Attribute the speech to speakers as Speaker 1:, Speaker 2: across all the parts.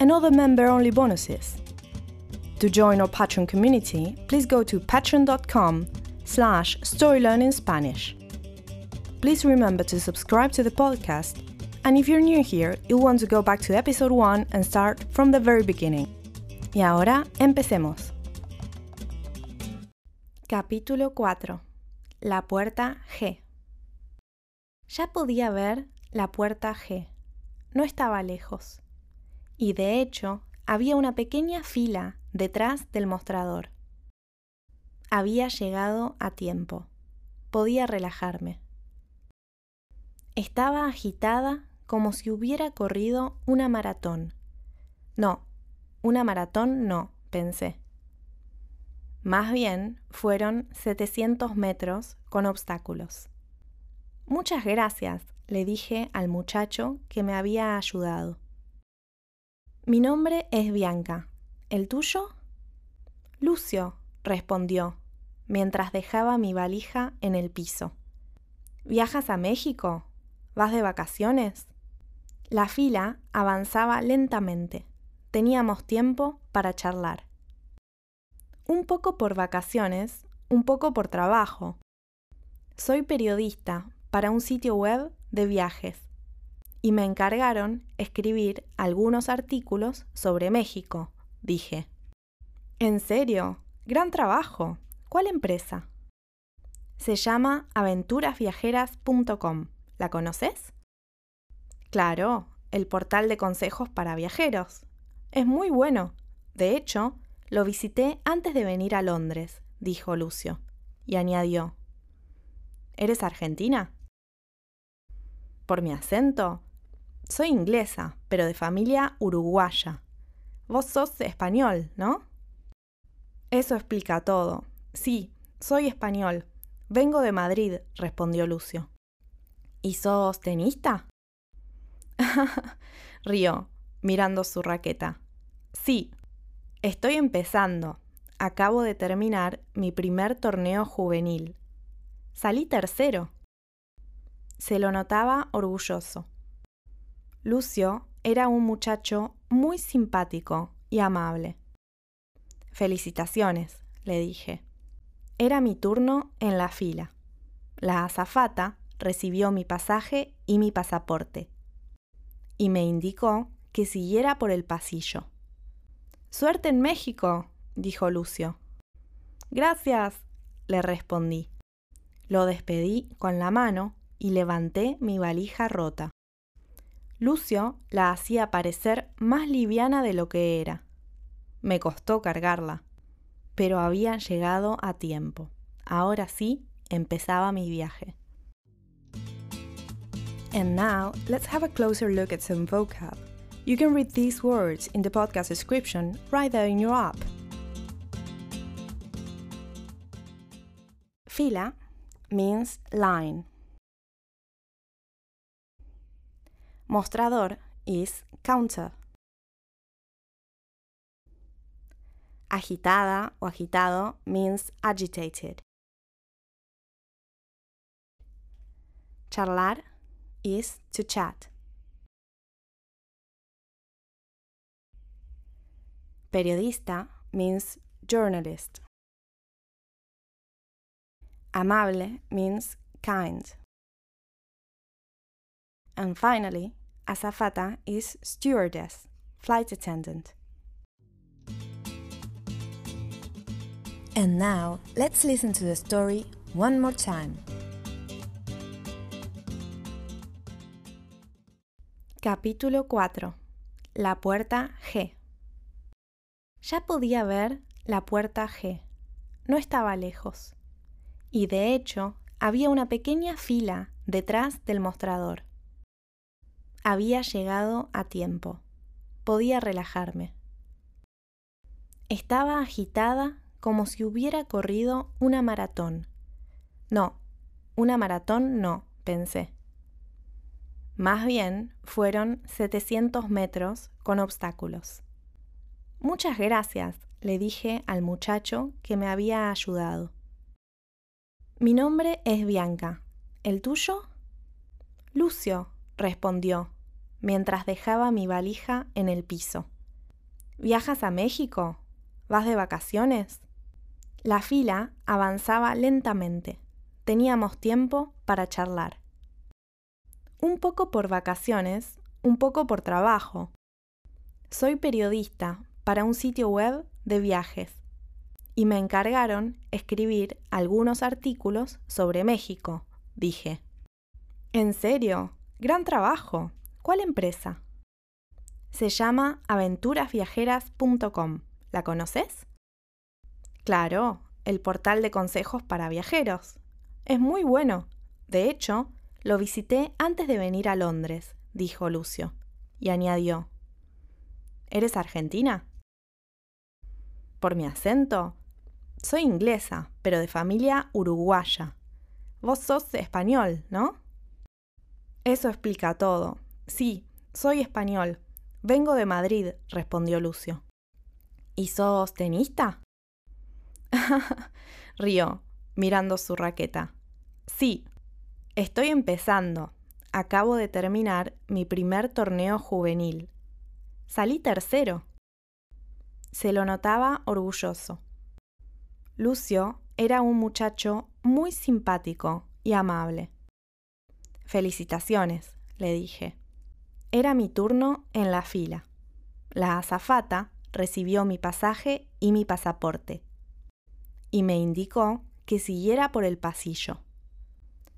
Speaker 1: and other member-only bonuses. To join our Patreon community, please go to patreon.com slash storylearningspanish. Please remember to subscribe to the podcast, and if you're new here, you'll want to go back to episode 1 and start from the very beginning. Y ahora, empecemos. Capítulo 4. La puerta G. Ya podía ver la puerta G. No estaba lejos y de hecho había una pequeña fila detrás del mostrador. Había llegado a tiempo. Podía relajarme. Estaba agitada como si hubiera corrido una maratón. No, una maratón no, pensé. Más bien fueron 700 metros con obstáculos. Muchas gracias, le dije al muchacho que me había ayudado. Mi nombre es Bianca. ¿El tuyo? Lucio, respondió, mientras dejaba mi valija en el piso. ¿Viajas a México? ¿Vas de vacaciones? La fila avanzaba lentamente. Teníamos tiempo para charlar. Un poco por vacaciones, un poco por trabajo. Soy periodista para un sitio web de viajes y me encargaron escribir algunos artículos sobre México, dije. ¿En serio? Gran trabajo. ¿Cuál empresa? Se llama aventurasviajeras.com. ¿La conoces? Claro, el portal de consejos para viajeros. Es muy bueno. De hecho, lo visité antes de venir a Londres, dijo Lucio, y añadió. ¿Eres argentina? Por mi acento, soy inglesa, pero de familia uruguaya. Vos sos español, ¿no? Eso explica todo. Sí, soy español. Vengo de Madrid, respondió Lucio. ¿Y sos tenista? Rió, mirando su raqueta. Sí, estoy empezando. Acabo de terminar mi primer torneo juvenil. Salí tercero. Se lo notaba orgulloso. Lucio era un muchacho muy simpático y amable. Felicitaciones, le dije. Era mi turno en la fila. La azafata recibió mi pasaje y mi pasaporte, y me indicó que siguiera por el pasillo. Suerte en México, dijo Lucio. Gracias, le respondí. Lo despedí con la mano y levanté mi valija rota. Lucio la hacía parecer más liviana de lo que era. Me costó cargarla, pero había llegado a tiempo. Ahora sí, empezaba mi viaje. And now, let's have a closer look at some vocab. You can read these words in the podcast description right there in your app. Fila means line. Mostrador is counter. Agitada o agitado means agitated. Charlar is to chat. Periodista means journalist. Amable means kind. And finally, azafata is stewardess, flight attendant. And now, let's listen to the story one more time. Capítulo 4. La puerta G. Ya podía ver la puerta G. No estaba lejos. Y de hecho, había una pequeña fila detrás del mostrador. Había llegado a tiempo. Podía relajarme. Estaba agitada como si hubiera corrido una maratón. No, una maratón no, pensé. Más bien fueron 700 metros con obstáculos. Muchas gracias, le dije al muchacho que me había ayudado. Mi nombre es Bianca. ¿El tuyo? Lucio, respondió, mientras dejaba mi valija en el piso. ¿Viajas a México? ¿Vas de vacaciones? La fila avanzaba lentamente. Teníamos tiempo para charlar. Un poco por vacaciones, un poco por trabajo. Soy periodista para un sitio web de viajes y me encargaron escribir algunos artículos sobre México, dije. ¿En serio? Gran trabajo. ¿Cuál empresa? Se llama aventurasviajeras.com. ¿La conoces? Claro, el portal de consejos para viajeros. Es muy bueno. De hecho, lo visité antes de venir a Londres, dijo Lucio, y añadió, ¿Eres argentina? Por mi acento, soy inglesa, pero de familia uruguaya. Vos sos español, ¿no? Eso explica todo. Sí, soy español. Vengo de Madrid, respondió Lucio. ¿Y sos tenista? Rió, mirando su raqueta. Sí, estoy empezando. Acabo de terminar mi primer torneo juvenil. Salí tercero. Se lo notaba orgulloso. Lucio era un muchacho muy simpático y amable. Felicitaciones, le dije. Era mi turno en la fila. La azafata recibió mi pasaje y mi pasaporte, y me indicó que siguiera por el pasillo.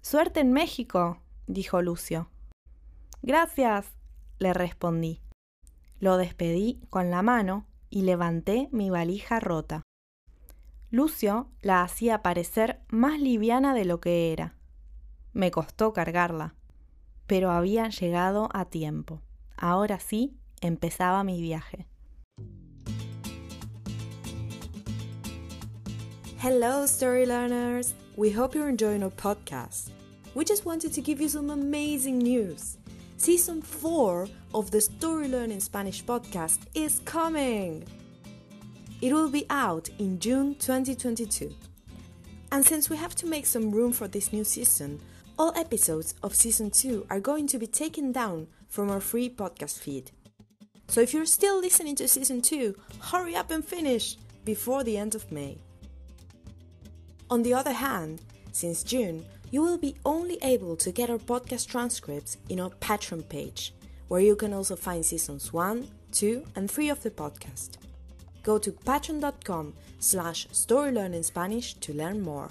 Speaker 1: Suerte en México, dijo Lucio. Gracias, le respondí. Lo despedí con la mano y levanté mi valija rota. Lucio la hacía parecer más liviana de lo que era. Me costó cargarla, pero había llegado a tiempo. Ahora sí empezaba mi viaje.
Speaker 2: Hello, story learners! We hope you're enjoying our podcast. We just wanted to give you some amazing news. Season 4 of the Story Learning Spanish podcast is coming! It will be out in June 2022. And since we have to make some room for this new season, all episodes of Season 2 are going to be taken down from our free podcast feed. So if you're still listening to Season 2, hurry up and finish before the end of May. On the other hand, since June, you will be only able to get our podcast transcripts in our Patreon page, where you can also find seasons 1, 2, and 3 of the podcast. Go to patreon.com slash storylearningspanish to learn more.